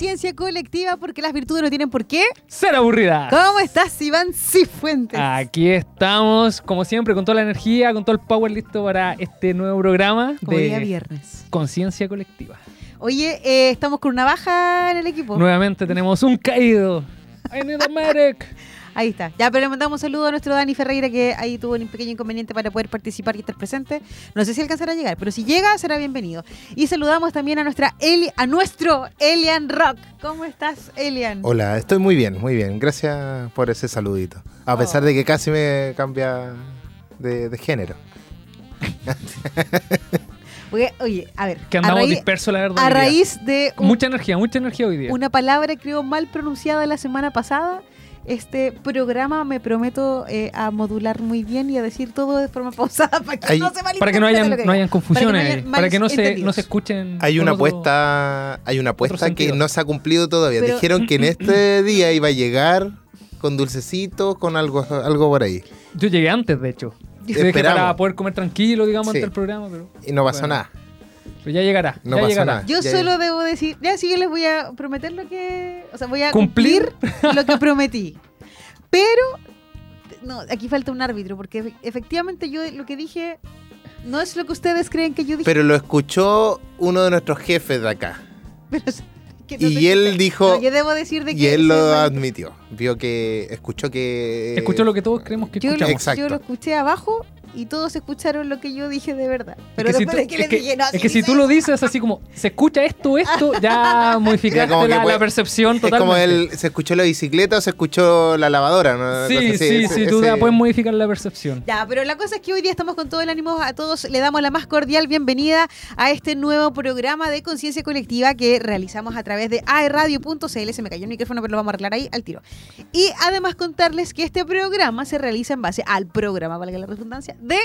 conciencia colectiva porque las virtudes no tienen por qué. Ser aburrida. ¿Cómo estás, Iván Cifuentes? Aquí estamos, como siempre, con toda la energía, con todo el power listo para este nuevo programa Como día de viernes. conciencia colectiva. Oye, eh, estamos con una baja en el equipo. Nuevamente tenemos un caído. I need a medic. Ahí está. Ya, pero le mandamos un saludo a nuestro Dani Ferreira que ahí tuvo un pequeño inconveniente para poder participar y estar presente. No sé si alcanzará a llegar, pero si llega será bienvenido. Y saludamos también a nuestra Eli, a nuestro Elian Rock. ¿Cómo estás, Elian? Hola, estoy muy bien, muy bien. Gracias por ese saludito. A pesar Oh. de que casi me cambia de, de género. Porque, oye, a ver, Que andamos dispersos, la verdad. a raíz de un- Mucha energía, mucha energía hoy día. una palabra creo mal pronunciada la semana pasada, este programa me prometo eh, a modular muy bien y a decir todo de forma pausada para que Hay- no se Para que no hayan, que no confusiones, para que no se, no se escuchen. Hay una otro- apuesta, hay una apuesta que no se ha cumplido todavía. Pero- Dijeron que en este día iba a llegar con dulcecitos, con algo, algo por ahí. Yo llegué antes, de hecho. Yo dejé para poder comer tranquilo, digamos, Sí. ante el programa, pero, Y no pasó Bueno. nada. Pero ya llegará. No ya pasó llegará. nada. Yo Ya- solo debo decir, ya sí que les voy a prometer lo que, o sea, voy a ¿Cumplir? cumplir, lo que prometí. Pero no, aquí falta un árbitro porque efe- efectivamente yo lo que dije no es lo que ustedes creen que yo dije. Pero lo escuchó uno de nuestros jefes de acá. pero es que no Y él dijo- no, yo debo decir de que Y él lo admitió. Vio que escuchó que... Escuchó lo que todos creemos que yo, lo, escuchamos. Exacto. yo lo escuché abajo y todos escucharon lo que yo dije de verdad. Pero es que si después tú, de que es les que- dije, no, es sí que si tú lo dices así como, se escucha esto, esto, ya modificaste la, puede- la percepción Es totalmente. como el, se escuchó la bicicleta o se escuchó la lavadora, Sí, así, sí, ese- sí, tú ese- ya puedes modificar la percepción. Ya, pero la cosa es que hoy día estamos con todo el ánimo a todos. Le damos la más cordial bienvenida a este nuevo programa de conciencia colectiva que realizamos a través de aerradio.cl. Se me cayó el micrófono, pero lo vamos a arreglar ahí al tiro. Y además contarles que este programa se realiza en base al programa, valga la redundancia, de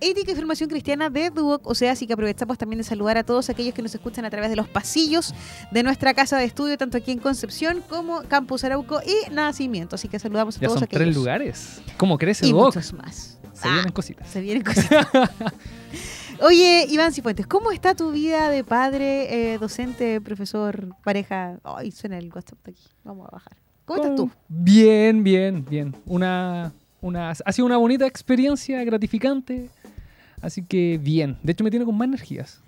Ética y Formación Cristiana de Duoc. O sea, así que aprovechamos también de saludar a todos aquellos que nos escuchan a través de los pasillos de nuestra casa de estudio, tanto aquí en Concepción como Campus Arauco y Nacimiento. Así que saludamos a Ya todos son aquellos. tres lugares. ¿Cómo crece Y Doc? muchos más. Se Ah. vienen cositas. Se vienen cositas. Oye, Iván Cifuentes, ¿cómo está tu vida de padre, eh, docente, profesor, pareja? Ay, suena el WhatsApp de aquí. Vamos a bajar. ¿Cómo estás tú? Bien, bien, bien. Una, una, ha sido una bonita experiencia, gratificante. Así que bien. De hecho, me tiene con más energías.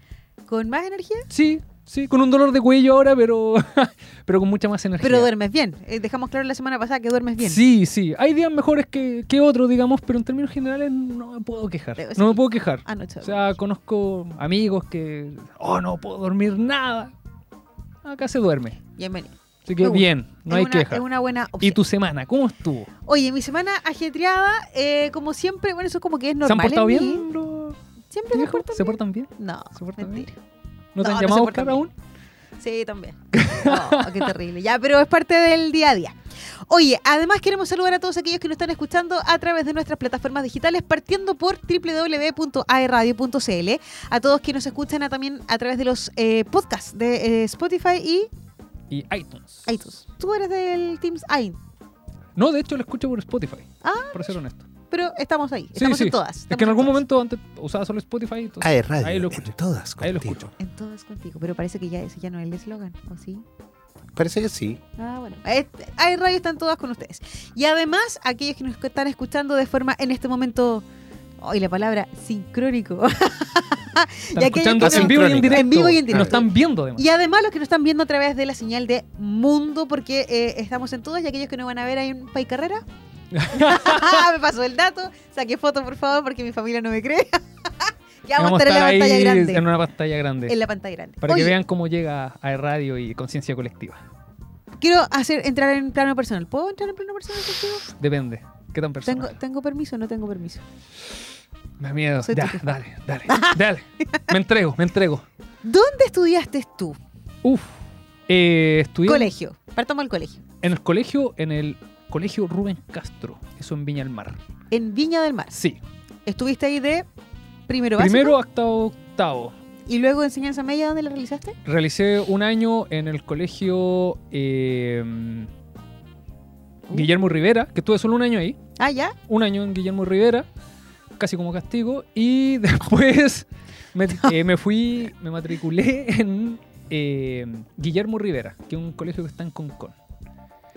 ¿Con más energía? Sí, sí, con un dolor de cuello ahora, pero, pero con mucha más energía. Pero duermes bien. Eh, dejamos claro la semana pasada que duermes bien. Sí, sí. Hay días mejores que, que otros, digamos, pero en términos generales no me puedo quejar. Debe No me puedo quejar. Anoche. O sea, conozco amigos que, oh, no puedo dormir nada. Acá se duerme. Bienvenido. Así que bien, no es hay una, queja. Es una buena ¿Y opción. tu semana? ¿Cómo estuvo? Oye, mi semana ajetreada, eh, como siempre, bueno, eso como que es ¿Se normal han portado en bien los Siempre viejos? portan ¿Se portan bien? No, ¿Se portan bien? ¿No te No, han no llamado se a buscar aún? Sí, también. No, qué terrible. Ya, pero es parte del día a día. Oye, además queremos saludar a todos aquellos que nos están escuchando a través de nuestras plataformas digitales, partiendo por www.aerradio.cl, a todos que nos escuchan a- también a través de los eh, podcasts de eh, Spotify y Y iTunes. iTunes. Tú eres del Teams AIN, No, de hecho lo escucho por Spotify. Ah, Por ser honesto. pero estamos ahí, Sí, estamos sí. en todas. Es que en algún todas. momento antes usaba solo Spotify. entonces Ah, es radio. Ahí lo en escuché. todas Ahí lo contigo. escucho. En todas contigo, pero parece que ya ese ya no es el eslogan, ¿o sí? Parece que sí. Ah, bueno. Hay radio están todas con ustedes. Y además, aquellos que nos están escuchando de forma en este momento. Hoy la palabra sincrónico. Están Y escuchando en vivo y en En directo. vivo y en directo. Nos están viendo además. y además los que nos están viendo a través de la señal de Mundo, porque eh, estamos en todas, y aquellos que no van a ver ahí en Pay Carrera. me pasó el dato. Saqué foto, por favor, porque mi familia no me cree. ya vamos a estar en la pantalla grande. en una pantalla grande. En la pantalla grande. Para Oye, que vean cómo llega a radio y conciencia colectiva. quiero hacer entrar en plano personal. ¿Puedo entrar en plano personal contigo? Depende. ¿Qué tan personal? ¿Tengo, ¿Tengo permiso o no tengo permiso? Me da miedo. Soy Ya, tu dale, dale, dale. Me entrego, me entrego. ¿Dónde estudiaste tú? Uf. Eh, estudié Colegio. Partamos al colegio. en el colegio, en el colegio Rubén Castro. Eso en Viña del Mar. En Viña del Mar. Sí. Estuviste ahí de primero básico. Primero hasta octavo. Y luego enseñanza media, ¿dónde la realizaste? Realicé un año en el colegio eh, Guillermo Rivera, que estuve solo un año ahí. Ah, ya. Un año en Guillermo Rivera, casi como castigo. Y después me, eh, me fui, me matriculé en eh, Guillermo Rivera, que es un colegio que está en Concón.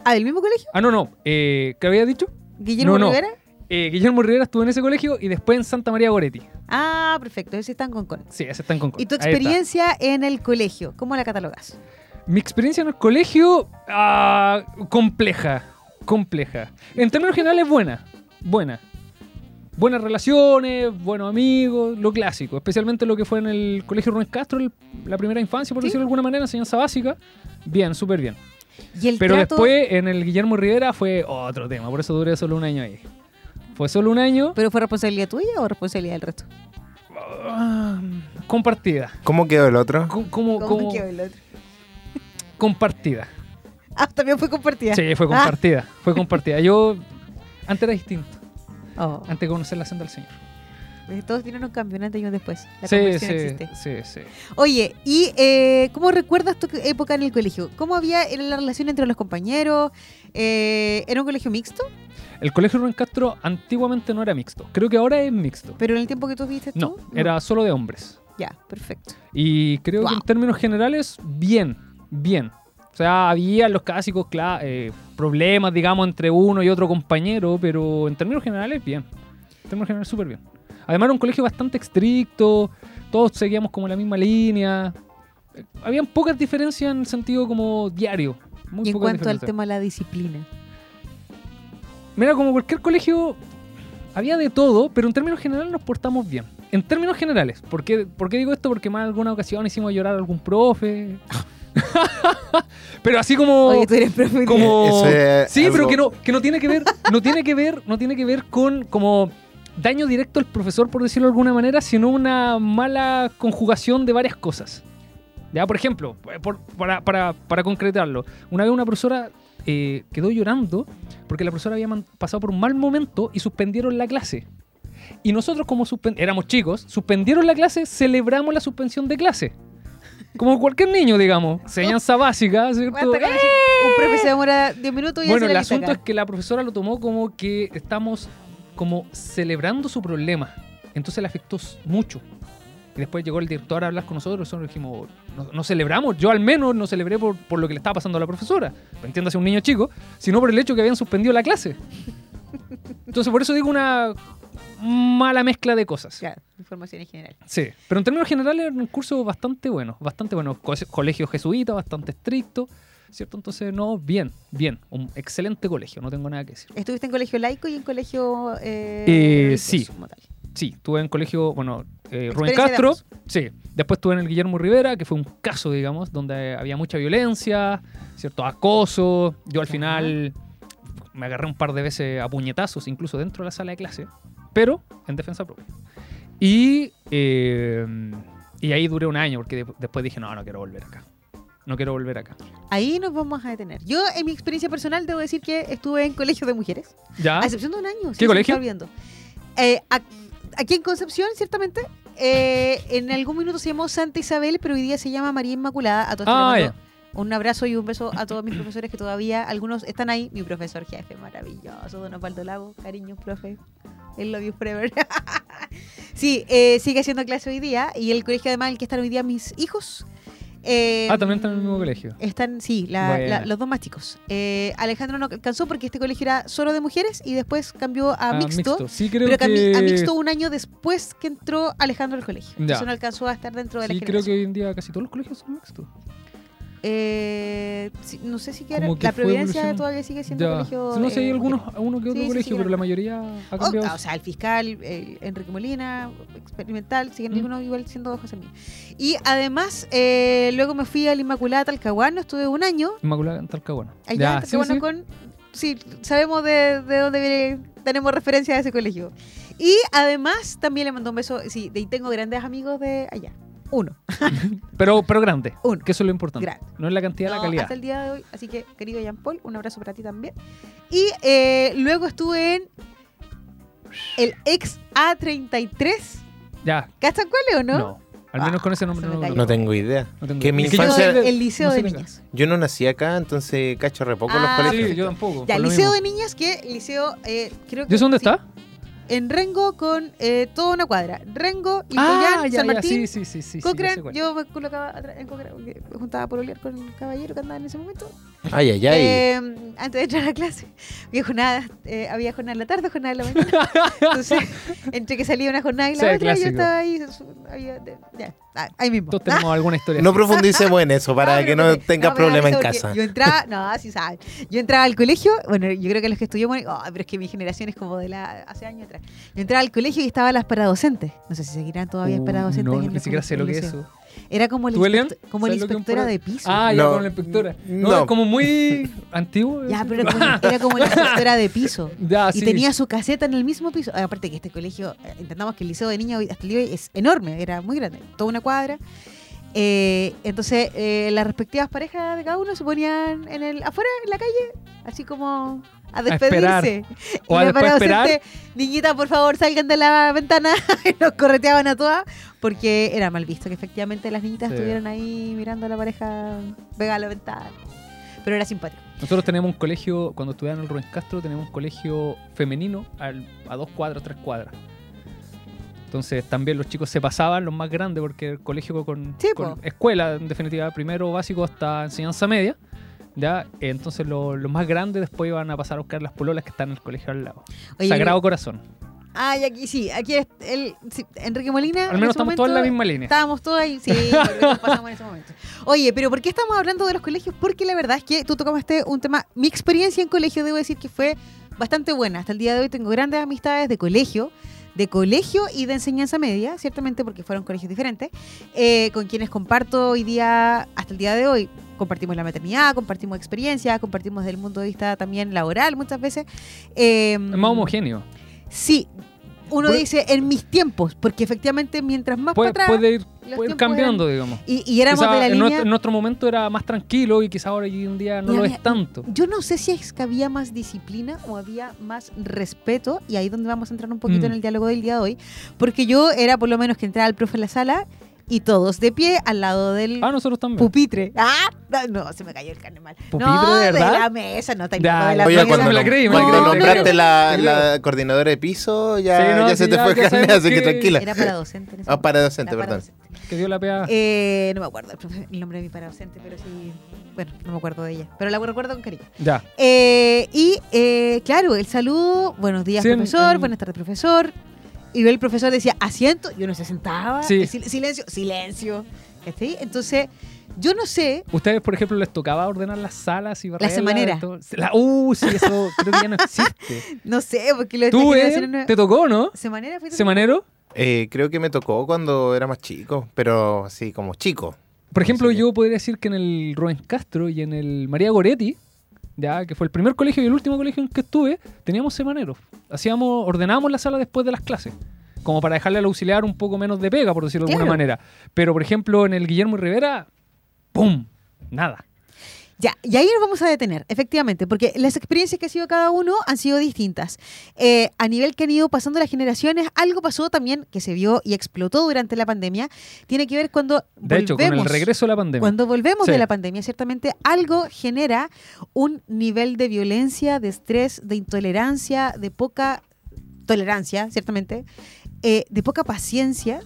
Ah, ¿del mismo colegio? Ah, no, no. Eh, ¿Qué había dicho? ¿Guillermo No. Rivera? Eh, Guillermo Rivera estuvo en ese colegio y después en Santa María Goretti. Ah, perfecto. Ese están con con. Sí, ese está en Concón. ¿Y tu está. experiencia en el colegio? ¿Cómo la catalogas? Mi experiencia en el colegio, ah, compleja, compleja. En términos generales, buena, buena. Buenas relaciones, buenos amigos, lo clásico. Especialmente lo que fue en el colegio Rubén Castro, el- la primera infancia, por Sí. decirlo de alguna manera, enseñanza básica. Bien, súper bien. Y el Pero trato- después, en el Guillermo Rivera, fue otro tema. Por eso duré solo un año ahí. Fue solo un año ¿Pero fue responsabilidad tuya o responsabilidad del resto? ah, compartida. ¿Cómo quedó el otro? ¿Cómo como quedó el otro? compartida. Ah, también fue compartida. Sí, fue compartida. Fue compartida. Yo antes era distinto. Oh, Antes de conocer la senda del Señor. todos tienen un cambio, antes y un después. La Sí, sí, existe. sí, sí. Oye, ¿y eh, cómo recuerdas tu época en el colegio? ¿Cómo había la relación entre los compañeros? Eh, ¿Era un colegio mixto? El colegio Rubén Castro antiguamente no era mixto. Creo que ahora es mixto. ¿Pero en el tiempo que tú viste tú? No, era solo de hombres. Ya, perfecto. Y creo que en términos generales, bien, bien. O sea, había los clásicos eh, problemas, digamos, entre uno y otro compañero, pero en términos generales, bien. En términos generales, súper bien. Además, era un colegio bastante estricto, todos seguíamos como la misma línea. Eh, Habían pocas diferencias en el sentido como diario. Muy y en cuanto al tema de la disciplina. Mira, como cualquier colegio, había de todo, pero en términos generales nos portamos bien. En términos generales. ¿Por qué, por qué digo esto? Porque más alguna ocasión hicimos llorar a algún profe. pero así como... Oye, tú eres profe. como es sí, pero algo- que no, que no tiene que ver, no tiene que ver, no tiene que ver con como daño directo al profesor, por decirlo de alguna manera, sino una mala conjugación de varias cosas. Ya, por ejemplo, por- para, para- para concretarlo, una vez una profesora eh, quedó llorando porque la profesora había pasado por un mal momento y suspendieron la clase. Y nosotros, como éramos chicos, suspendieron la clase, celebramos la suspensión de clase. Como cualquier niño, digamos. Enseñanza básica, ¿cierto? Decir, Un profe se demora 10 minutos y Bueno, el asunto acá. es que la profesora lo tomó como que estamos como celebrando su problema. Entonces le afectó mucho. Y después llegó el director a hablar con nosotros nosotros dijimos, no, no celebramos, yo al menos no celebré por, por lo que le estaba pasando a la profesora. Entiéndase un niño chico, sino por el hecho que habían suspendido la clase. Entonces por eso digo una mala mezcla de cosas. Claro, información en general. Sí, pero en términos generales era un curso bastante bueno, bastante bueno. Co- Colegio jesuita, bastante estricto, ¿cierto? Entonces, no, bien, bien. Un excelente colegio, no tengo nada que decir. ¿Estuviste en colegio laico y en colegio eh, Eh, sí. Sí, estuve en colegio, bueno, eh, Rubén de Castro. Sí, después estuve en el Guillermo Rivera, que fue un caso, digamos, donde había mucha violencia, ¿cierto? Acoso. Yo al final me agarré un par de veces a puñetazos, incluso dentro de la sala de clase, pero en defensa propia. Y, eh, y ahí duré un año, porque de- después dije, no, no quiero volver acá. No quiero volver acá. Ahí nos vamos a detener. Yo, en mi experiencia personal, debo decir que estuve en colegio de mujeres. ¿Ya? A excepción de un año. sí, ¿Qué me colegio? Eh, aquí en Concepción, ciertamente. eh, en algún minuto se llamó Santa Isabel, pero hoy día se llama María Inmaculada. A todos Ah, un abrazo y un beso a todos mis profesores que todavía, algunos están ahí. Mi profesor jefe, maravilloso, Don Osvaldo Lago. Cariño, profe. El love you forever. sí, eh, sigue haciendo clase hoy día. Y el colegio, además, en el que están hoy día mis hijos. eh, Ah, también están en el mismo colegio. Están, sí, la- la- los dos más chicos. Eh, Alejandro no alcanzó porque este colegio era solo de mujeres y después cambió a Ah, mixto. Sí, creo Pero que... a mixto un año después que entró Alejandro al colegio. Ya. Entonces no alcanzó a estar dentro de la Sí, creo que hoy en día casi todos los colegios son mixtos. Eh, no sé si que la Providencia todavía sigue siendo Ya. colegio. No sé, hay eh, algunos, mujer. uno que otro Sí, colegio, sí, pero la mayoría ha O, cambiado. o sea, el fiscal, Enrique Molina, experimental, siguen Mm. algunos igual siendo José Miguel. Y además, eh, luego me fui a la Inmaculada Talcahuano, estuve un año Inmaculada Talcahuano. Allá Ya, en sí, Talcahuano sí. con. Sí, sabemos de, de dónde viene. Tenemos referencia a ese colegio. Y además también le mandó un beso. Sí, de tengo grandes amigos de allá. Uno. Pero, pero grande, Uno. que eso es lo importante. Grande. No es la cantidad, No, la calidad. Hasta el día de hoy. Así que, querido Jean Paul, un abrazo para ti también. Y eh, luego estuve en el ex A33. Ya, ¿Cachan cuál es o no? no. Al menos Ah, con ese nombre no, No tengo idea. no tengo que mi Es Liceo infancia- de- el Liceo no de Niñas. Yo no nací acá, entonces cacho re poco Ah, los Sí, colegios. yo tampoco. Ya, Liceo mismo. de Niñas, que Liceo. Eh, creo que, ¿Y eso dónde sí. está? En Rengo con eh, toda una cuadra. Rengo, Ah, Ilcoyán, ya, San ya, Martín, sí, sí, sí, Cochrane. yo me colocaba atrás en Cochrane porque me juntaba por olear con el caballero que andaba en ese momento. Ay, ay, ay. Eh, antes de entrar a clase, había jornada, eh, había jornada en la tarde, jornada en la mañana. Entonces, entre que salía una jornada y la Sí, otra, clásico. yo estaba ahí, había- ya, ah, ahí mismo. Todos tenemos alguna historia. no así. profundicemos en eso para que no tengas no, problemas en casa. Yo entraba, no, sí saben. Yo entraba al colegio, bueno, yo creo que los que estudiamos, oh, pero es que mi generación es como de la hace años atrás. Yo entraba al colegio y estaban las paradocentes. No sé si seguirán todavía Uh, paradocentes. no, ni siquiera sé lo que es eso. Era como inspecto- como la ¿Sabes lo que es un inspectora de piso. Ah, ya No, con la inspectora. No, no. es como muy antiguo. Ya, pero era como, era como la inspectora de piso. Ya, Y sí. tenía su caseta en el mismo piso. Ah, Aparte que este colegio, eh, entendamos que el liceo de niños hasta el día de hoy es enorme, era muy grande, toda una cuadra. Eh, entonces, eh, las respectivas parejas de cada uno se ponían en el afuera, en la calle, así como a esperar. despedirse. O y a la después paradocente, niñita, por favor, salgan de la ventana. y nos correteaban a todas, porque era mal visto que efectivamente las niñitas Sí. estuvieran ahí mirando a la pareja pegada a la ventana. Pero era simpático. Nosotros teníamos un colegio, cuando estudiaba en el Rubén Castro, teníamos un colegio femenino al- a dos cuadras, tres cuadras. Entonces también los chicos se pasaban, los más grandes, porque el colegio con, Sí, con po. escuela, en definitiva, primero básico hasta enseñanza media. ¿Ya? Entonces lo- los más grandes después iban a pasar a buscar las pololas que están en el colegio al lado. Oye, Sagrado Corazón. Ah, y aquí sí, aquí es el, sí, Enrique Molina. Al en menos estamos todos en la misma línea. Estábamos todos ahí, sí, nos pasamos en ese momento. Oye, pero ¿por qué estamos hablando de los colegios? Porque la verdad es que tú tocaste un tema. Mi experiencia en colegio, debo decir que fue bastante buena. Hasta el día de hoy tengo grandes amistades de colegio, de colegio y de enseñanza media, ciertamente porque fueron colegios diferentes, eh, con quienes comparto hoy día, hasta el día de hoy. Compartimos la maternidad, compartimos experiencia, compartimos desde el punto de vista también laboral muchas veces. Eh, Es más homogéneo. Sí. Uno Puede- dice en mis tiempos, porque efectivamente mientras más Puede, para atrás. puede ir, puede cambiando, digamos. Y, y éramos Quizá de la en, línea. nuestro, en nuestro momento era más tranquilo y quizá ahora hoy en día no lo es tanto. Yo no sé si es que había más disciplina o había más respeto, y ahí es donde vamos a entrar un poquito Mm. en el diálogo del día de hoy, porque yo era por lo menos que entraba el profe en la sala y todos de pie al lado del Ah, nosotros también. pupitre. Ah, no, no, se me cayó el carne mal. ¿Pupitre, no, de verdad? la mesa, no, está Ya, de la Oye, mesa. cuando, me la creí, cuando la nombraste creo. la, la coordinadora de piso, ya, Sí, no, ya sí, se te ya- fue ya carne, así que que- tranquila. Era para docente. en ese Ah, para docente, Era para perdón. docente. Que dio la pea. Eh, no me acuerdo el, profe- el nombre de mi paradocente, pero sí. Bueno, no me acuerdo de ella. Pero la recuerdo con cariño. ya. Eh, y eh, claro, el saludo, buenos días, Sí, en- profesor, en- buenas tardes, profesor. Y el profesor decía asiento, yo no se sentaba. Sí. Sil- silencio, silencio. ¿Cachai? Entonces, yo no sé. ¿Ustedes, por ejemplo, les tocaba ordenar las salas y barrerlas? semanera. y todo? La, uh, sí, eso creo que ya no existe. No sé, porque lo ¿Tú, eh? ¿Te tocó, no? ¿Semanera fuiste? ¿Semanero? Eh, creo que me tocó cuando era más chico, pero así como chico. Por ejemplo, yo podría decir que en el Rubén Castro y en el María Goretti, ya que fue el primer colegio y el último colegio en que estuve, teníamos semaneros. Hacíamos, ordenábamos la sala después de las clases. Como para dejarle al auxiliar un poco menos de pega, por decirlo de alguna manera. Pero, por ejemplo, en el Guillermo Rivera, ¡pum! Nada. Ya, y ahí nos vamos a detener, efectivamente, porque las experiencias que ha sido cada uno han sido distintas. Eh, a nivel que han ido pasando las generaciones, algo pasó también que se vio y explotó durante la pandemia. Tiene que ver cuando De hecho, con el volvemos- regreso de la pandemia. Cuando volvemos Sí. de la pandemia, ciertamente algo genera un nivel de violencia, de estrés, de intolerancia, de poca tolerancia, ciertamente, eh, de poca paciencia,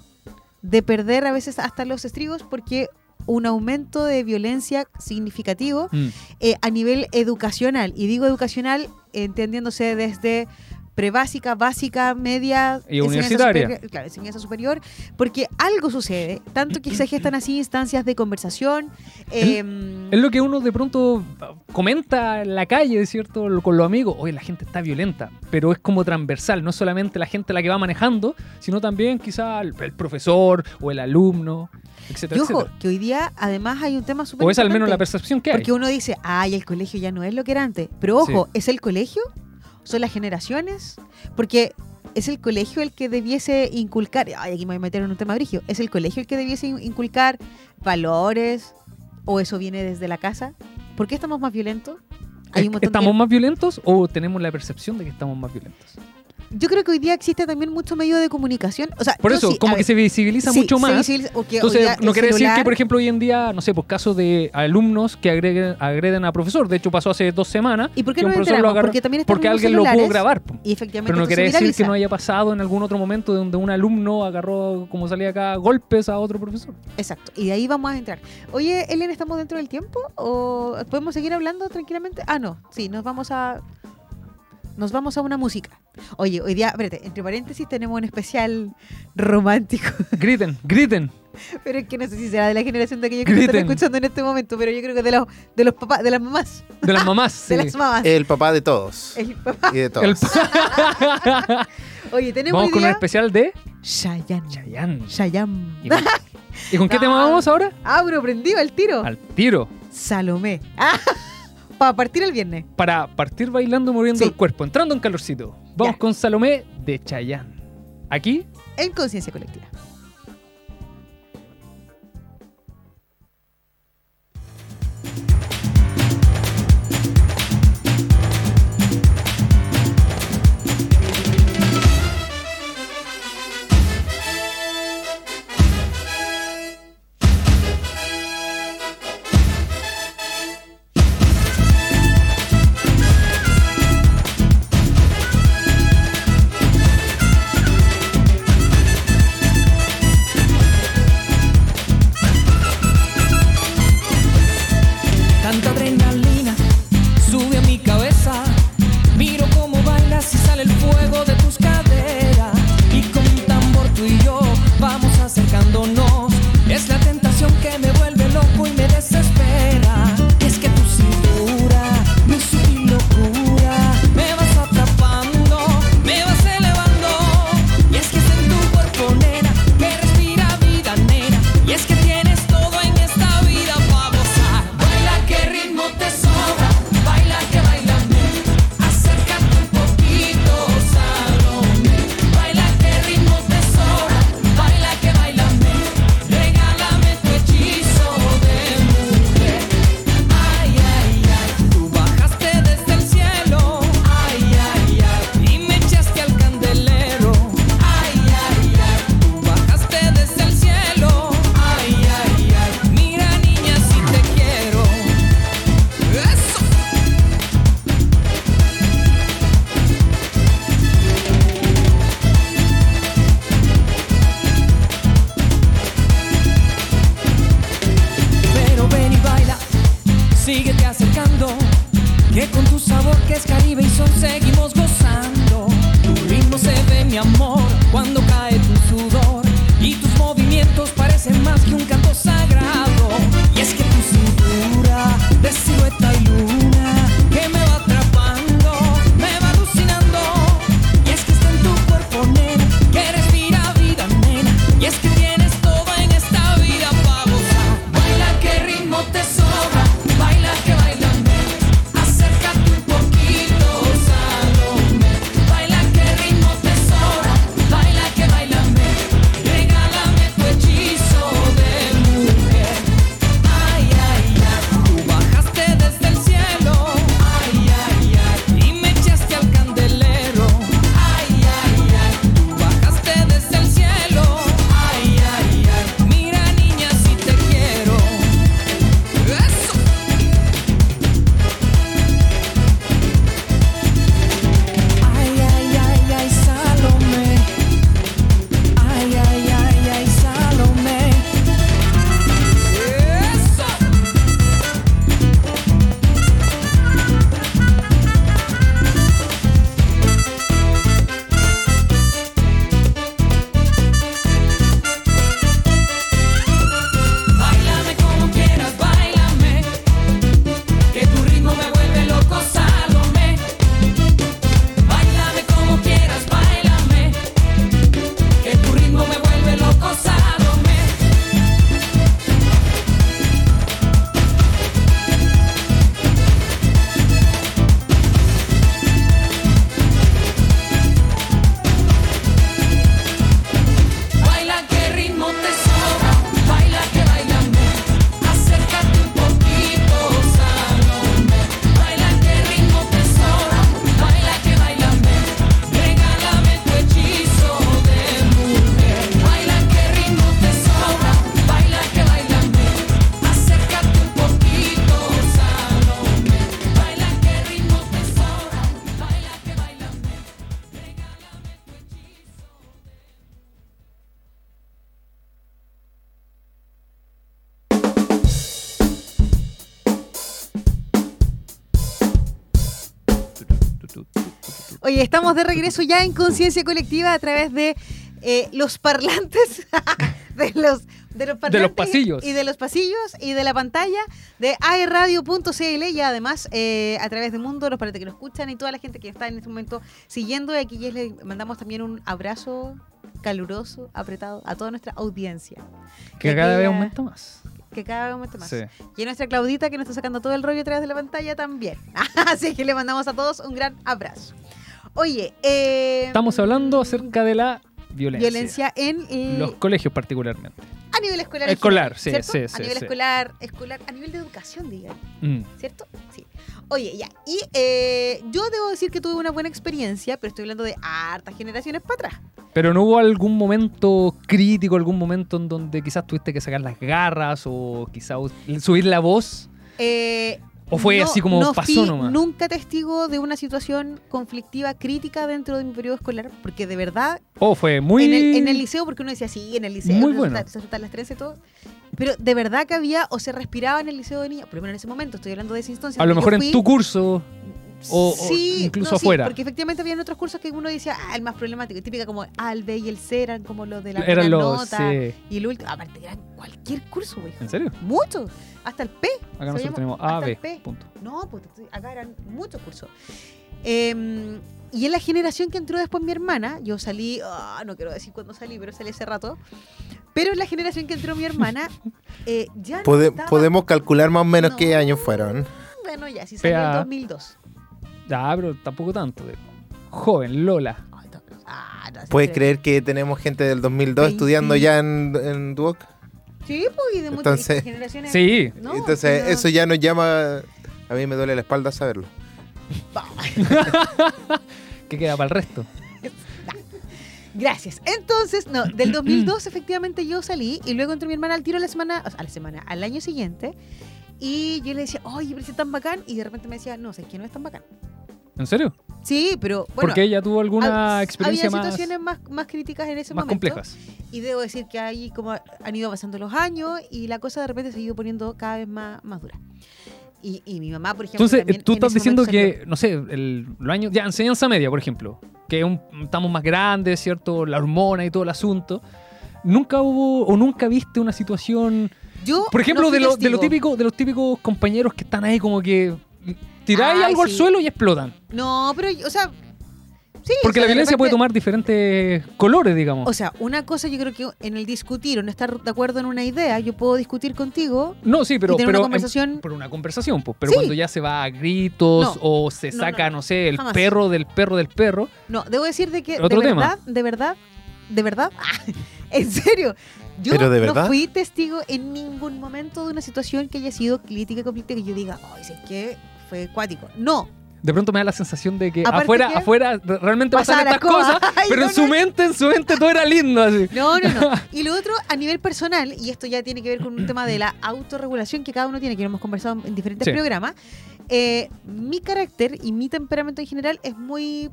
de perder a veces hasta los estribos porque un aumento de violencia significativo Mm. eh, a nivel educacional. Y digo educacional entendiéndose desde prebásica, básica, media Y universitaria. superior- claro, enseñanza superior, porque algo sucede, tanto que se gestan así instancias de conversación. em, Es lo que uno de pronto comenta en la calle, ¿cierto? Con los amigos. Oye, la gente está violenta, pero es como transversal. No solamente la gente la que va manejando, sino también quizá el, el profesor o el alumno, etcétera, y ojo, etcétera. que hoy día además hay un tema súper O es al menos la percepción que hay. Porque uno dice, ay, el colegio ya no es lo que era antes. Pero ojo, ¿es el colegio? ¿Son las generaciones? Porque es el colegio el que debiese inculcar, ay, aquí me voy a meter en un tema brigio, ¿es el colegio el que debiese in- inculcar valores? ¿O eso viene desde la casa? ¿Por qué estamos más violentos? Hay un de- ¿Estamos más violentos o tenemos la percepción de que estamos más violentos? Yo creo que hoy día existe también mucho medio de comunicación. O sea, Por eso, sí, como que ver, se visibiliza sí, mucho más. visibiliza- o que hoy Entonces, no quiere decir que, por ejemplo, hoy en día, no sé, pues casos de alumnos que agreguen, agreden a profesor. De hecho, pasó hace dos semanas. ¿Y por qué que nos un profesor lo agarró Porque también porque alguien lo pudo grabar. Y efectivamente Pero no quiere decir que no haya pasado en algún otro momento donde un alumno agarró, como salía acá, golpes a otro profesor. Exacto. Y de ahí vamos a entrar. Oye, Elena, ¿estamos dentro del tiempo? ¿O podemos seguir hablando tranquilamente? Ah, no. Sí, nos vamos a. Nos vamos a una música. Oye, hoy día, espérate, entre paréntesis tenemos un especial romántico. Griten, griten. Pero es que no sé si será de la generación de aquellos que nos están Griten. escuchando en este momento, pero yo creo que de los, de los papás, de las mamás. De las mamás. De sí. las mamás. El papá de todos. El papá. Y de El- todos. Oye, tenemos Vamos hoy con un especial de Chayanne. Chayanne. Chayanne. ¿Y con, ¿y con qué tema vamos ahora? Ah, pero prendido el tiro. Al tiro. Salomé. Ah, para partir el viernes. Para partir bailando, moviendo Sí. el cuerpo, entrando en calorcito. Vamos Ya. con Salomé de Chayanne. Aquí, En conciencia colectiva. Oye, estamos de regreso ya en Conciencia Colectiva a través de eh, los parlantes, de los, de los pasillos. Y de los pasillos y de la pantalla de aerradio.cl y además eh, a través de Mundo, los parlantes que nos escuchan y toda la gente que está en este momento siguiendo. Y aquí ya les mandamos también un abrazo caluroso, apretado a toda nuestra audiencia. Que cada vez aumenta más. Que cada vez aumenta más. Sí. Y a nuestra Claudita que nos está sacando todo el rollo a través de la pantalla también. Así que le mandamos a todos un gran abrazo. Oye, eh, Estamos hablando acerca de la violencia. violencia en eh, Los colegios particularmente. a nivel escolar. Escolar, sí, ¿cierto? sí, A sí, nivel sí. escolar, escolar, a nivel de educación, digan, Mm. ¿cierto? Sí. Oye, ya. Y eh, yo debo decir que tuve una buena experiencia, pero estoy hablando de hartas generaciones para atrás. Pero no hubo algún momento crítico, algún momento en donde quizás tuviste que sacar las garras o quizás subir la voz. Eh, ¿O fue así como no pasó nomás? nunca testigo de una situación conflictiva crítica dentro de mi periodo escolar, porque de verdad Oh, fue muy. en, el, en el liceo, porque uno decía, sí, en el liceo, Muy bueno. se soltan las trenzas y todo. Pero de verdad que había o se respiraba en el liceo de lo menos en ese momento, estoy hablando de esa instancia. a lo mejor en tu curso. O- o sí, incluso no, sí, afuera. porque efectivamente habían otros cursos que uno decía, ah, el más problemático, típica como A, el B y el C eran como los de la Eran buena los. nota. sí. Y el último, aparte eran cualquier curso, güey. ¿En serio? Muchos, hasta el P. Acá nosotros tenemos A, hasta B. el P. Punto. No, pues acá eran muchos cursos. Eh, y en la generación que entró después mi hermana, yo salí, ah, no quiero decir cuándo salí, pero salí hace rato. Pero en la generación que entró mi hermana, eh, ya no Pode- estaba- podemos calcular más o menos No. qué años fueron. Bueno, ya, si salió en PA. 2002. Ya, pero tampoco tanto. de- Joven, Lola. Ah, no, ¿Puedes creer que tenemos gente del 2002 Veinte. estudiando ya en, en Duoc? Sí, pues, y de muchas generaciones. Sí. No, Entonces, pero- eso ya nos llama. A mí me duele la espalda saberlo. ¿Qué queda para el resto? Gracias. Entonces, no, del 2002 efectivamente yo salí y luego entró mi hermana al tiro a la semana, o sea, a la semana, al año siguiente. Y yo le decía, oye, pero es tan bacán. Y de repente me decía, no, sé que no es tan bacán. ¿En serio? Sí, pero bueno. Porque ella tuvo alguna experiencia había situaciones más, más críticas en ese más momento. complejas. Y debo decir que ahí como han ido pasando los años y la cosa de repente se ha ido poniendo cada vez más, más dura. Y, y mi mamá, por ejemplo. Entonces, tú en estás diciendo que, no sé, el, los años, ya, enseñanza media, por ejemplo, que un- estamos más grandes, ¿cierto? La hormona y todo el asunto. Nunca hubo o nunca viste una situación. Yo por ejemplo, no de, lo, de, lo típico, de los típicos compañeros que están ahí como que tiráis Ay, algo al sí. suelo y explotan. No, pero, o sea. Sí, Porque o sea, la violencia puede tomar diferentes colores, digamos. O sea, una cosa yo creo que en el discutir o no estar de acuerdo en una idea, yo puedo discutir contigo. no, sí, pero, y tener pero una en- conversación- por una conversación, pues. Pero Sí. cuando ya se va a gritos No. o se No, saca, no, no, no. sé, el Jamás. perro del perro del perro, No, debo decir de que Otro de tema. verdad, de verdad, de verdad, en serio, yo ¿Pero de no verdad? fui testigo en ningún momento de una situación que haya sido crítica y conflictiva que yo diga, ay, si es que fue cuático. No, de pronto me da la sensación de que Aparte afuera, que afuera re- realmente pasan estas cosas, Ay, pero no, en su no. mente, en su mente todo era lindo así. No, no, no. Y lo otro, a nivel personal, y esto ya tiene que ver con un tema de la autorregulación que cada uno tiene, que lo hemos conversado en diferentes Sí. programas, eh, mi carácter y mi temperamento en general es muy...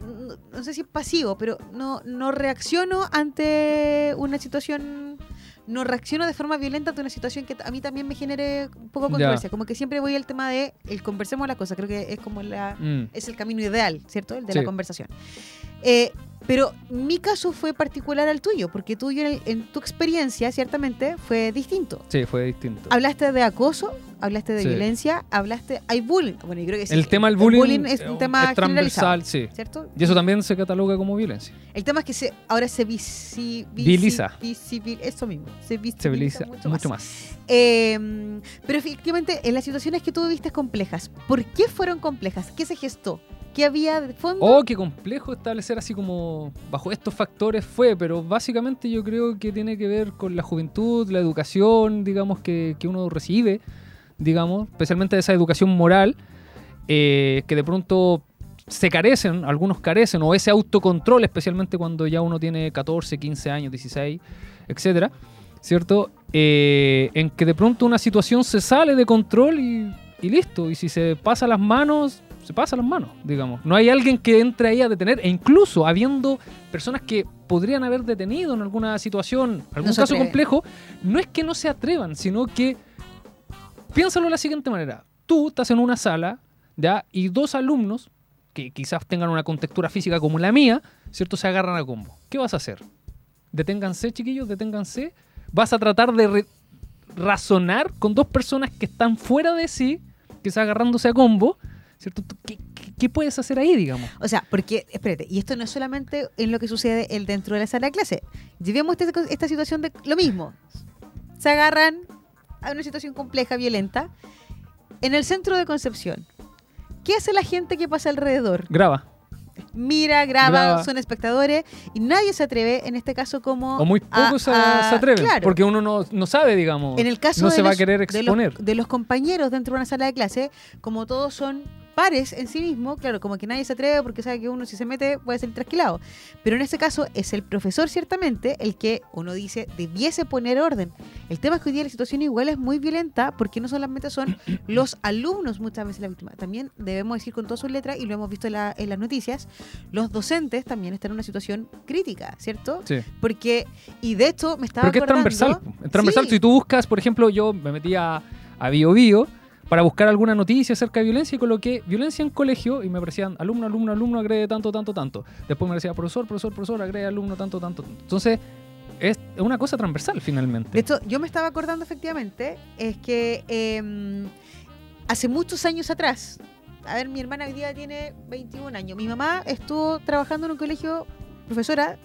No, no sé si es pasivo, pero no, no reacciono ante una situación... No reacciono de forma violenta ante una situación que a mí también me genere un poco Ya. controversia. Como que siempre voy al tema de el conversemos la cosa. Creo que es como la, Mm. es el camino ideal, ¿cierto? El de Sí. la conversación. Eh, pero mi caso fue particular al tuyo, porque tuyo en, en tu experiencia, ciertamente, fue distinto. Sí, fue distinto. Hablaste de acoso, hablaste de Sí. violencia, hablaste... Hay bullying. Bueno, yo creo que sí. el tema del bullying, es un tema es transversal, sí. ¿cierto? Y eso también se cataloga como violencia. El tema es que se, ahora se visi, visi- Viliza. visibil- eso mismo. Se visibiliza mucho, mucho, más. más. Eh, pero efectivamente, en las situaciones que tú viviste complejas, ¿por qué fueron complejas? ¿Qué se gestó? ¿Qué había de fondo? Oh, qué complejo establecer así como bajo estos factores fue, pero básicamente yo creo que tiene que ver con la juventud, la educación, digamos, que, que uno recibe, digamos, especialmente esa educación moral, eh, que de pronto se carecen, algunos carecen, o ese autocontrol, especialmente cuando ya uno tiene 14, 15 años, 16, etcétera, ¿cierto? Eh, en que de pronto una situación se sale de control y, y listo, y si se pasa las manos, se pasa las manos, digamos. No hay alguien que entre ahí a detener, e incluso habiendo personas que podrían haber detenido en alguna situación, algún No caso atreven. complejo, no es que no se atrevan, sino que piénsalo de la siguiente manera. Tú estás en una sala, ¿ya? Y dos alumnos, que quizás tengan una contextura física como la mía, ¿cierto? Se agarran a combo. ¿Qué vas a hacer? Deténganse, chiquillos, deténganse. Vas a tratar de razonar con dos personas que están fuera de sí, que están agarrándose a combo, ¿cierto? ¿Qué, qué- puedes hacer ahí, digamos? O sea, porque, espérate, y esto no es solamente en lo que sucede dentro de la sala de clase. Llevemos esta, esta situación de lo mismo. Se agarran a una situación compleja, violenta, en el centro de Concepción. ¿Qué hace la gente que pasa alrededor? Graba. Mira, graba, Graba. son espectadores y nadie se atreve, en este caso, como. O muy pocos se, a- se atreven, claro. porque uno no, no sabe, digamos. En el caso no de se va a los- querer de los- exponer. De los, compañeros dentro de una sala de clase, como todos son pares en sí mismos, claro, como que nadie se atreve porque sabe que uno si se mete puede ser trasquilado. Pero en este caso es el profesor ciertamente el que uno dice debiese poner orden. El tema es que hoy día la situación igual es muy violenta porque no solamente son los alumnos muchas veces la víctima, también debemos decir con todas sus letras y lo hemos visto en, la- en las noticias, los docentes también están en una situación crítica, ¿cierto? Sí. Porque, y de hecho me estaba Porque es transversal. Es transversal. Sí. Si tú buscas, por ejemplo, yo me metí a, a Bio Bio para buscar alguna noticia acerca de violencia y coloqué violencia en colegio y me aparecían alumno, alumno, alumno, agrede tanto, tanto, tanto. Después me decía profesor, profesor, profesor, agrede alumno tanto, tanto. Entonces, es una cosa transversal finalmente. De hecho, yo me estaba acordando efectivamente, es que eh, hace muchos años atrás, a ver, mi hermana hoy día tiene 21 años, mi mamá estuvo trabajando en un colegio, profesora,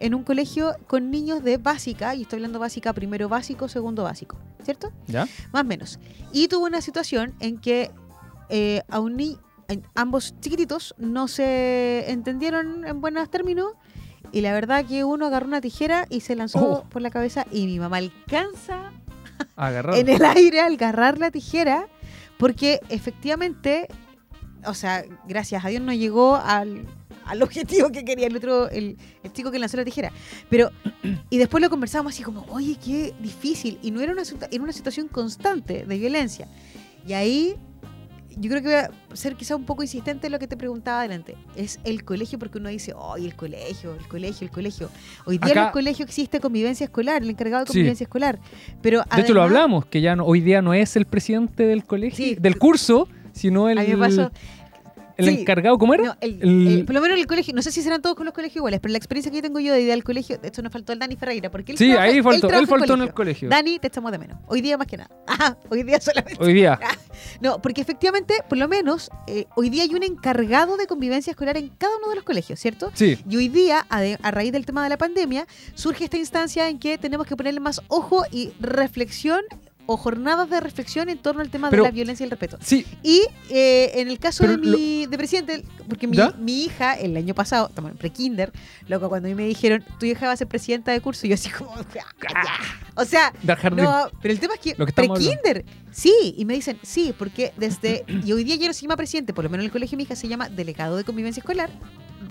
en un colegio con niños de básica, y estoy hablando básica, primero básico, segundo básico, ¿cierto? ¿Ya? Más o menos. Y tuvo una situación en que eh, a un ni- ambos chiquititos no se entendieron en buenos términos y la verdad que uno agarró una tijera y se lanzó Oh. por la cabeza y mi mamá alcanza en el aire al agarrar la tijera porque efectivamente, o sea, gracias a Dios no llegó al, al objetivo que quería el otro, el, el chico que lanzó la tijera. Pero, y después lo conversábamos así como, oye, qué difícil. Y no era una, era una situación constante de violencia. Y ahí yo creo que voy a ser quizá un poco insistente en lo que te preguntaba adelante. Es el colegio, porque uno dice, ¡ay, el colegio, el colegio, el colegio! Hoy día en el colegio existe convivencia escolar, el encargado de Sí. convivencia escolar. Pero De hecho, lo hablamos, que ya no, hoy día no es el presidente del colegio, Sí. del curso, sino el, A mí me pasó. El sí. encargado. ¿Cómo era? No, el- El- el- por lo menos en el colegio, no sé si serán todos con los colegios iguales, pero la experiencia que yo tengo yo de ir al colegio, de hecho nos faltó el Dani Ferreira, porque él sí, trabaja- ahí faltó. Él, trabaja faltó en el colegio. Dani, te echamos de menos. Hoy día más que nada. Ajá, hoy día solamente. Hoy día. No, porque efectivamente, por lo menos, eh, hoy día hay un encargado de convivencia escolar en cada uno de los colegios, ¿cierto? Sí. Y hoy día, a, de- a raíz del tema de la pandemia, surge esta instancia en que tenemos que ponerle más ojo y reflexión o jornadas de reflexión en torno al tema Pero- de la violencia y el respeto. Sí, Y eh, en el caso de mi de presidente, porque mi, mi hija el año pasado, estamos en pre-kinder, loco, cuando a mí me dijeron, tu hija va a ser presidenta de curso, yo así como, o sea, del jardín. no, pero el tema es que, Lo que pre-kinder, sí, y me dicen, sí, porque desde, y hoy día ya no se llama presidente, por lo menos en el colegio de mi hija se llama delegado de convivencia escolar,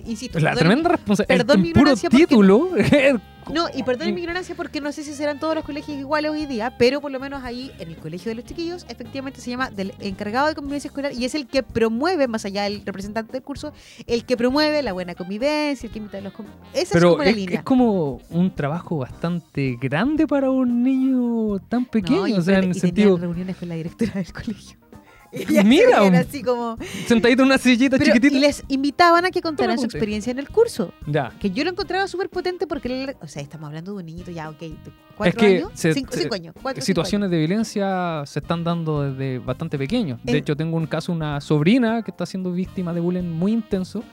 insisto. la perdón- tremenda responsabilidad. perdón mi puro porque- título. No, y perdón mi ignorancia porque no sé si serán todos los colegios iguales hoy día, pero por lo menos ahí en el colegio de los chiquillos efectivamente se llama del encargado de convivencia escolar y es el que promueve, más allá del representante del curso, el que promueve la buena convivencia, el que invita a los... Esa es como la es, línea. es como un trabajo bastante grande para un niño tan pequeño. No, y o sea, en el sentido. reuniones con la directora del colegio. Y Mira, un- así como... Sentadito en una sillita Pero, chiquitita. y les invitaban a que contaran su experiencia en el curso. Ya. Que yo lo encontraba súper potente porque, él- o sea, estamos hablando de un niñito ya, ok, de cuatro que años, se- cinco, se- cinco años, cuatro, cinco Situaciones de violencia se están dando desde bastante pequeños. De En- hecho, tengo un caso, una sobrina que está siendo víctima de bullying muy intenso.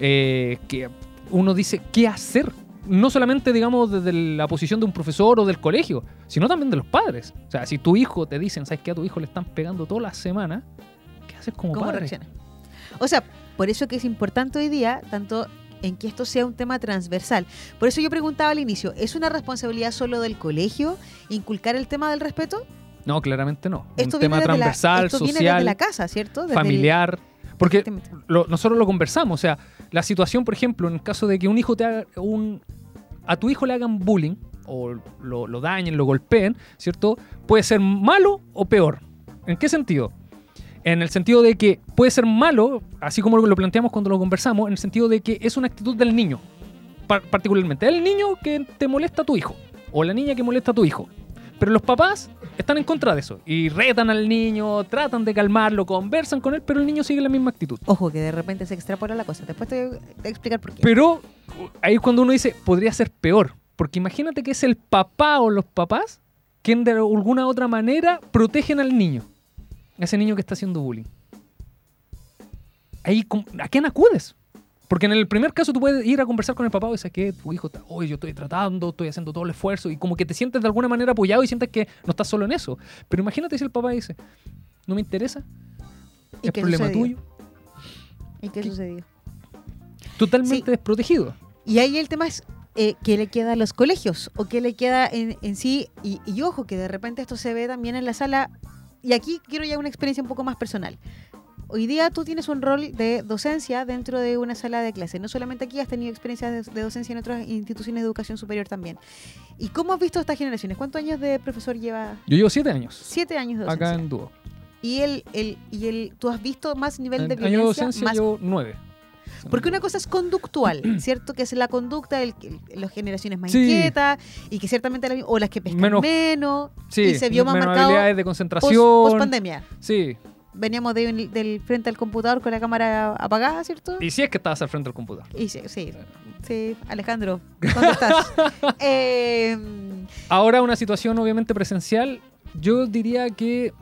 eh, que uno dice, ¿qué hacer? No solamente, digamos, desde la posición de un profesor o del colegio, sino también de los padres. O sea, si tu hijo te dicen, ¿sabes qué? A tu hijo le están pegando toda la semana, ¿qué haces como ¿Cómo padre? reacciona? O sea, por eso que es importante hoy día, tanto en que esto sea un tema transversal. Por eso yo preguntaba al inicio, ¿es una responsabilidad solo del colegio inculcar el tema del respeto? No, claramente no. Esto un viene tema la- transversal, viene social, desde la casa, ¿cierto? Desde el- familiar. Porque lo- nosotros lo conversamos. O sea, la situación, por ejemplo, en el caso de que un hijo te haga un. A tu hijo le hagan bullying, o lo, lo dañen, lo golpeen, ¿cierto? Puede ser malo o peor. ¿En qué sentido? En el sentido de que puede ser malo, así como lo planteamos cuando lo conversamos, en el sentido de que es una actitud del niño, par- particularmente. El niño que te molesta a tu hijo, o la niña que molesta a tu hijo. Pero los papás están en contra de eso. Y retan al niño, tratan de calmarlo, conversan con él, pero el niño sigue la misma actitud. Ojo, que de repente se extrapola la cosa. Después te voy a explicar por qué. Pero ahí es cuando uno dice, podría ser peor. Porque imagínate que es el papá o los papás quien de alguna otra manera protegen al niño. A ese niño que está haciendo bullying. Ahí, ¿cómo- ¿a quién acudes? Porque en el primer caso tú puedes ir a conversar con el papá y decir que tu hijo está, oye, yo estoy tratando, estoy haciendo todo el esfuerzo y como que te sientes de alguna manera apoyado y sientes que no estás solo en eso. Pero imagínate si el papá dice, no me interesa, ¿Y es problema sucedió? tuyo, ¿Y qué, ¿Qué? sucedió? totalmente Sí. desprotegido. Y ahí el tema es eh, qué le queda a los colegios o qué le queda en, en sí. Y, y ojo, que de repente esto se ve también en la sala. Y aquí quiero ya una experiencia un poco más personal. Hoy día tú tienes un rol de docencia dentro de una sala de clase. No solamente aquí, has tenido experiencias de, de docencia en otras instituciones de educación superior también. ¿Y cómo has visto estas generaciones? ¿Cuántos años de profesor lleva? Yo llevo siete años Siete años de docencia. acá en Dúo. Y el, el, y el, tú has visto más nivel de En año de violencia, docencia más llevo nueve. porque una cosa es conductual, ¿cierto? Que es la conducta de las generaciones más Sí. inquietas y que ciertamente la- o las que pescan Menos- menos, Sí, y se vio más menos marcado habilidades de post, concentración. pandemia. sí. Veníamos de del frente al computador con la cámara apagada, ¿cierto? Y si es que estabas al frente del computador. Y sí, sí, sí, Alejandro, ¿dónde estás? Eh, Ahora una situación obviamente presencial, yo diría que,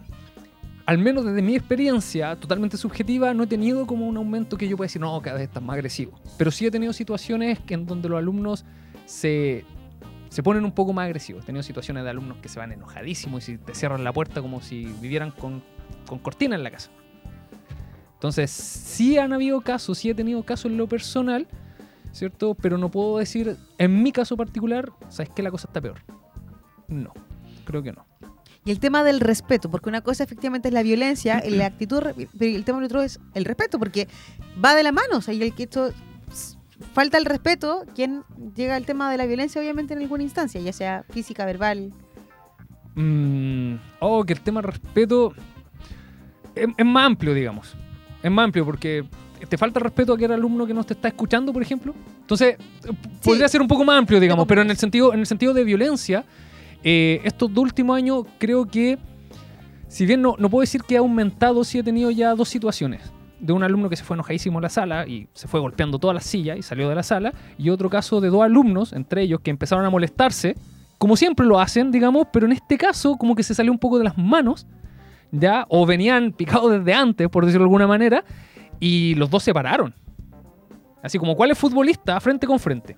al menos desde mi experiencia totalmente subjetiva, no he tenido como un aumento que yo pueda decir, no, cada vez estás más agresivo. Pero sí he tenido situaciones que en donde los alumnos se, se ponen un poco más agresivos. He tenido situaciones de alumnos que se van enojadísimos y te cierran la puerta como si vivieran con, con cortina en la casa. Entonces, sí han habido casos, sí he tenido casos en lo personal, ¿cierto? Pero no puedo decir, en mi caso particular, ¿sabes que la cosa está peor? No, creo que no. y el tema del respeto, porque una cosa efectivamente es la violencia, la actitud, pero el tema del otro es el respeto, porque va de la mano, o sea, y el que esto falta el respeto, quien llega al tema de la violencia obviamente en alguna instancia, ya sea física, verbal. Mm, oh, que el tema respeto es, es más amplio, digamos. Es más amplio porque te falta respeto a aquel alumno que no te está escuchando, por ejemplo. Entonces, podría ser un poco más amplio, digamos, pero en el sentido, en el sentido de violencia, eh, estos dos últimos años creo que, si bien no, no puedo decir que ha aumentado, sí he tenido ya dos situaciones. De un alumno que se fue enojadísimo a la sala y se fue golpeando todas las sillas y salió de la sala. Y otro caso de dos alumnos, entre ellos, que empezaron a molestarse, como siempre lo hacen, digamos, pero en este caso como que se salió un poco de las manos, ¿ya? O venían picados desde antes, por decirlo de alguna manera, y los dos se pararon. Así como, ¿cuál es futbolista? Frente con frente.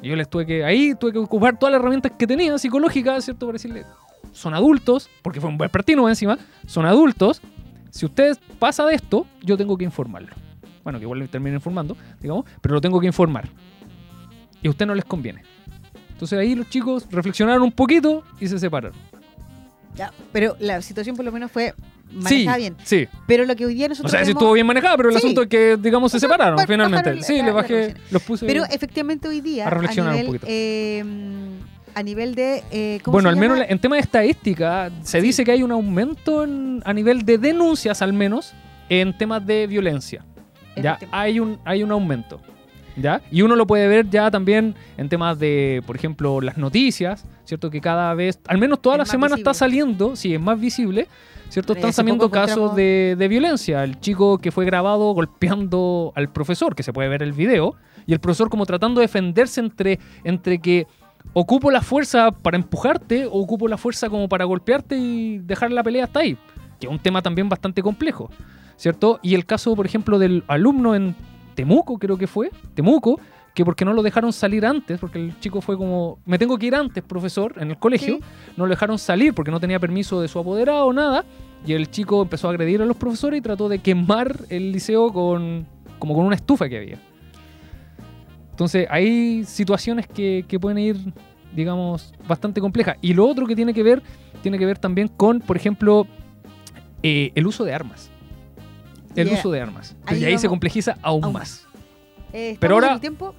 Y yo les tuve que, ahí tuve que ocupar todas las herramientas que tenía psicológicas, ¿cierto? Para decirle, son adultos, porque fue un buen pertino encima, son adultos. Si usted pasa de esto, yo tengo que informarlo. Bueno, que igual le termine informando, digamos, pero lo tengo que informar. Y a usted no les conviene. Entonces ahí los chicos reflexionaron un poquito y se separaron. Ya, pero la situación por lo menos fue Sí, manejada bien. sí. Pero lo que hoy día No nosotros sé si vemos- estuvo bien manejada, pero el Sí. asunto es que, digamos, se O sea, separaron finalmente. sí, la- le bajé, los puse. Pero efectivamente hoy día, a reflexionar un nivel, poquito. eh, a nivel de... eh, ¿cómo bueno, se al menos en tema de estadística, se Sí. dice que hay un aumento en- a nivel de denuncias, al menos, en temas de violencia. Ya hay un, hay un aumento. ¿Ya? Y uno lo puede ver ya también en temas de, por ejemplo, las noticias, ¿cierto? Que cada vez, al menos toda Es la semana está saliendo, sí, es más visible, ¿cierto? Están saliendo casos de, de violencia. El chico que fue grabado golpeando al profesor, que se puede ver el video, y el profesor como tratando de defenderse entre, entre que ocupo la fuerza para empujarte o ocupo la fuerza como para golpearte y dejar la pelea hasta ahí, que es un tema también bastante complejo, ¿cierto? Y el caso, por ejemplo, del alumno en Temuco, creo que fue, Temuco, que porque no lo dejaron salir antes, porque el chico fue como, me tengo que ir antes, profesor, en el colegio, Sí. no lo dejaron salir porque no tenía permiso de su apoderado o nada, y el chico empezó a agredir a los profesores y trató de quemar el liceo con como con una estufa que había. Entonces hay situaciones que, que pueden ir, digamos, bastante complejas. Y lo otro que tiene que ver, tiene que ver también con, por ejemplo, eh, el uso de armas. El Yeah. uso de armas. Ahí y ahí se complejiza aún, Aún más. Eh, ¿estamos Pero ahora- en el tiempo?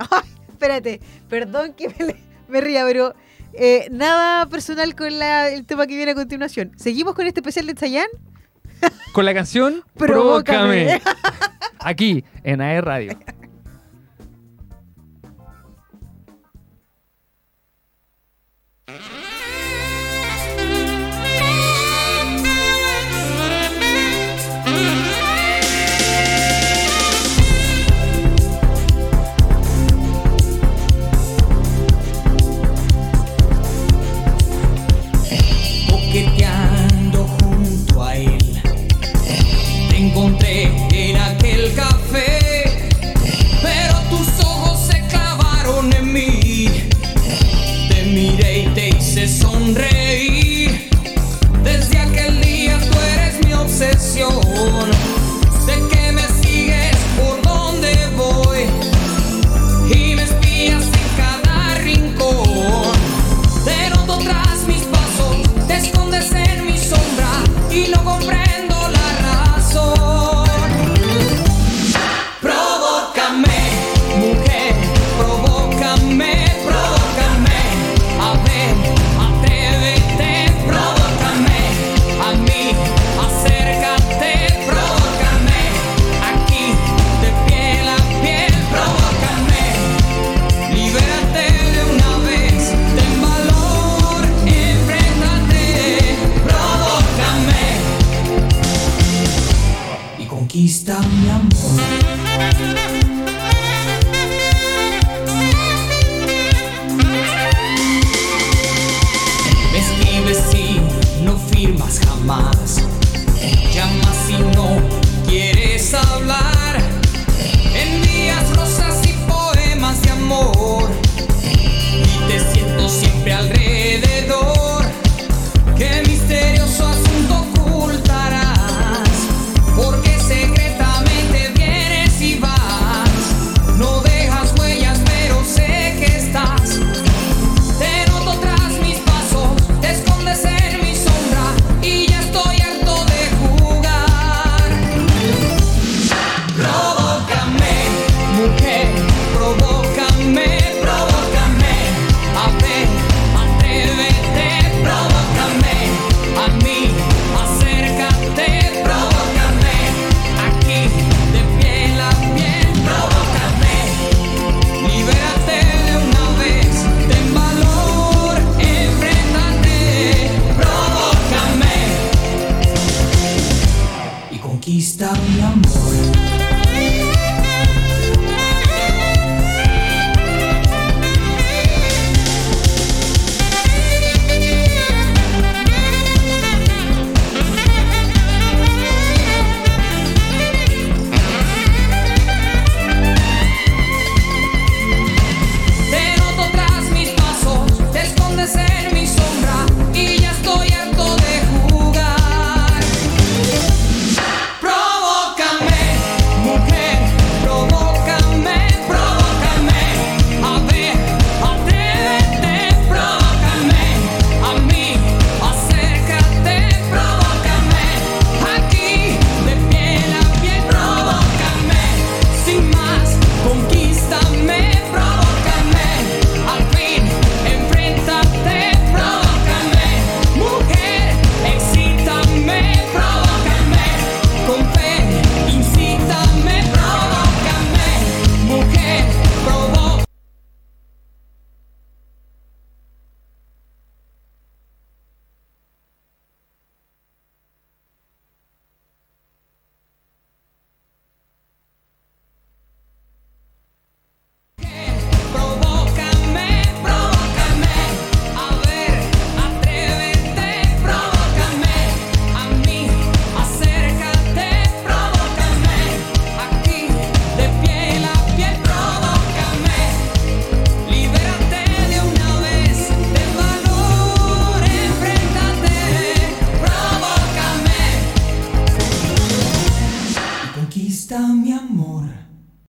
Ay, espérate, perdón que me, me ría, pero eh, nada personal con la- el tema que viene a continuación. ¿Seguimos con este especial de Chayanne? Con la canción Provócame. Provócame. Aquí, en AE Radio. miré y te hice sonreír.